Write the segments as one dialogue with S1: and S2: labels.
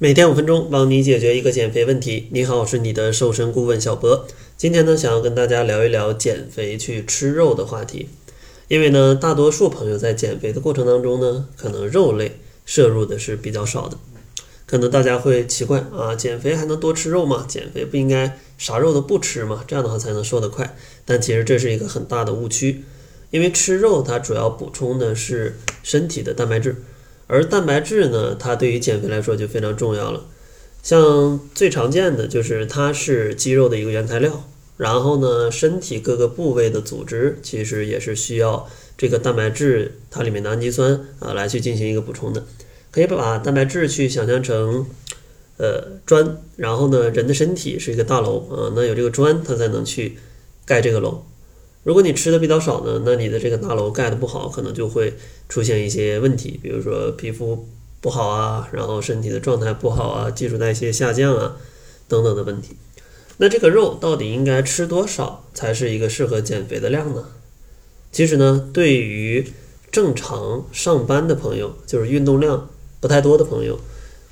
S1: 每天五分钟，帮你解决一个减肥问题。你好，我是你的瘦身顾问小博。今天呢，想要跟大家聊一聊减肥去吃肉的话题。因为呢，大多数朋友在减肥的过程当中呢，可能肉类摄入的是比较少的。可能大家会奇怪啊，减肥还能多吃肉吗？减肥不应该啥肉都不吃吗？这样的话才能瘦得快。但其实这是一个很大的误区，因为吃肉它主要补充的是身体的蛋白质。而蛋白质呢，它对于减肥来说就非常重要了。像最常见的就是它是肌肉的一个原材料，然后呢，身体各个部位的组织其实也是需要这个蛋白质，它里面的氨基酸啊来去进行一个补充的。可以把蛋白质去想象成呃砖，然后呢，人的身体是一个大楼啊，那有这个砖，它才能去盖这个楼。如果你吃的比较少呢，那你的这个大楼盖的不好，可能就会出现一些问题，比如说皮肤不好啊，然后身体的状态不好啊，基础代谢下降啊，等等的问题。那这个肉到底应该吃多少才是一个适合减肥的量呢？其实呢，对于正常上班的朋友，就是运动量不太多的朋友，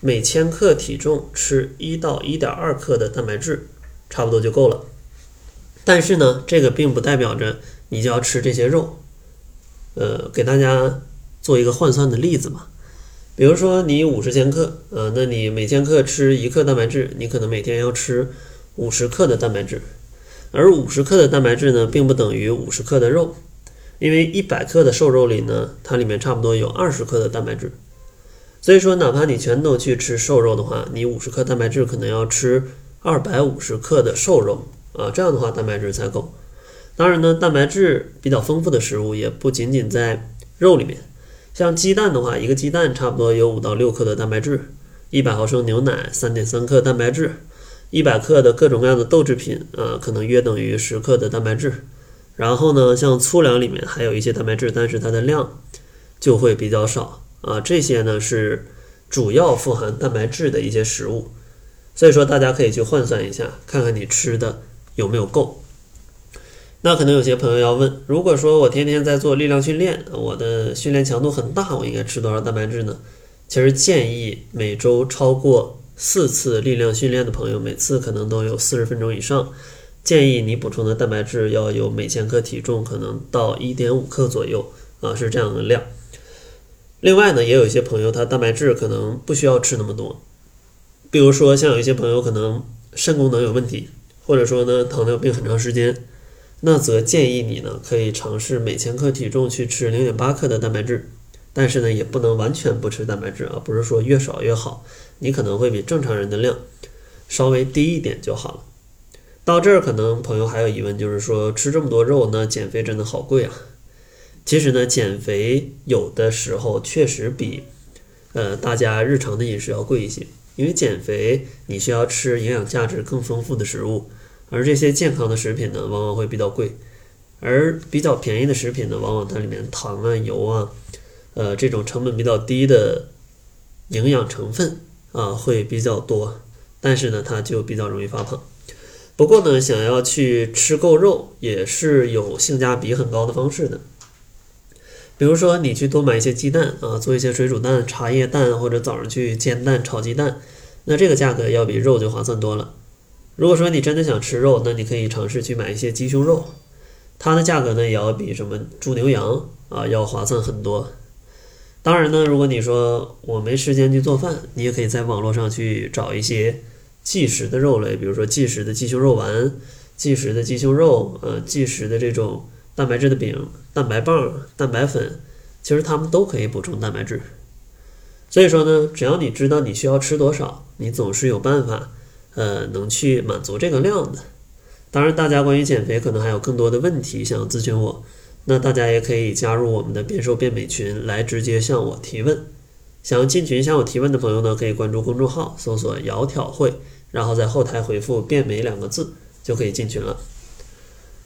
S1: 每千克体重吃一到一点二克的蛋白质，差不多就够了。但是呢，这个并不代表着你就要吃这些肉。呃，给大家做一个换算的例子吧。比如说你五十千克，呃，那你每千克吃一克蛋白质，你可能每天要吃五十克的蛋白质。而五十克的蛋白质呢，并不等于五十克的肉，因为一百克的瘦肉里呢，它里面差不多有二十克的蛋白质。所以说，哪怕你全都去吃瘦肉的话，你五十克蛋白质可能要吃二百五十克的瘦肉。啊，这样的话蛋白质才够。当然呢，蛋白质比较丰富的食物也不仅仅在肉里面，像鸡蛋的话，一个鸡蛋差不多有五到六克的蛋白质，一百毫升牛奶三点三克蛋白质，一百克的各种各样的豆制品啊，可能约等于十克的蛋白质。然后呢，像粗粮里面还有一些蛋白质，但是它的量就会比较少啊。这些呢是主要富含蛋白质的一些食物，所以说大家可以去换算一下，看看你吃的。有没有够？那可能有些朋友要问：如果说我天天在做力量训练，我的训练强度很大，我应该吃多少蛋白质呢？其实建议每周超过四次力量训练的朋友，每次可能都有四十分钟以上，建议你补充的蛋白质要有每千克体重可能到一点五克左右啊，是这样的量。另外呢，也有一些朋友他蛋白质可能不需要吃那么多，比如说像有一些朋友可能肾功能有问题。或者说呢，糖尿病很长时间，那则建议你呢可以尝试每千克体重去吃零点八克的蛋白质，但是呢也不能完全不吃蛋白质啊，不是说越少越好，你可能会比正常人的量稍微低一点就好了。到这儿可能朋友还有疑问，就是说吃这么多肉呢，减肥真的好贵啊？其实呢，减肥有的时候确实比呃大家日常的饮食要贵一些。因为减肥，你需要吃营养价值更丰富的食物，而这些健康的食品呢，往往会比较贵，而比较便宜的食品呢，往往它里面糖啊、油啊，呃，这种成本比较低的营养成分啊，会比较多，但是呢，它就比较容易发胖。不过呢，想要去吃够肉，也是有性价比很高的方式的。比如说，你去多买一些鸡蛋啊，做一些水煮蛋、茶叶蛋，或者早上去煎蛋、炒鸡蛋，那这个价格要比肉就划算多了。如果说你真的想吃肉，那你可以尝试去买一些鸡胸肉，它的价格呢也要比什么猪牛羊啊要划算很多。当然呢，如果你说我没时间去做饭，你也可以在网络上去找一些即食的肉类，比如说即食的鸡胸肉丸、即食的鸡胸肉，呃，即食的这种。蛋白质的饼、蛋白棒、蛋白粉，其实它们都可以补充蛋白质。所以说呢，只要你知道你需要吃多少，你总是有办法，呃，能去满足这个量的。当然，大家关于减肥可能还有更多的问题想要咨询我，那大家也可以加入我们的变瘦变美群来直接向我提问。想要进群向我提问的朋友呢，可以关注公众号，搜索“窈窕会”，然后在后台回复“变美”两个字，就可以进群了。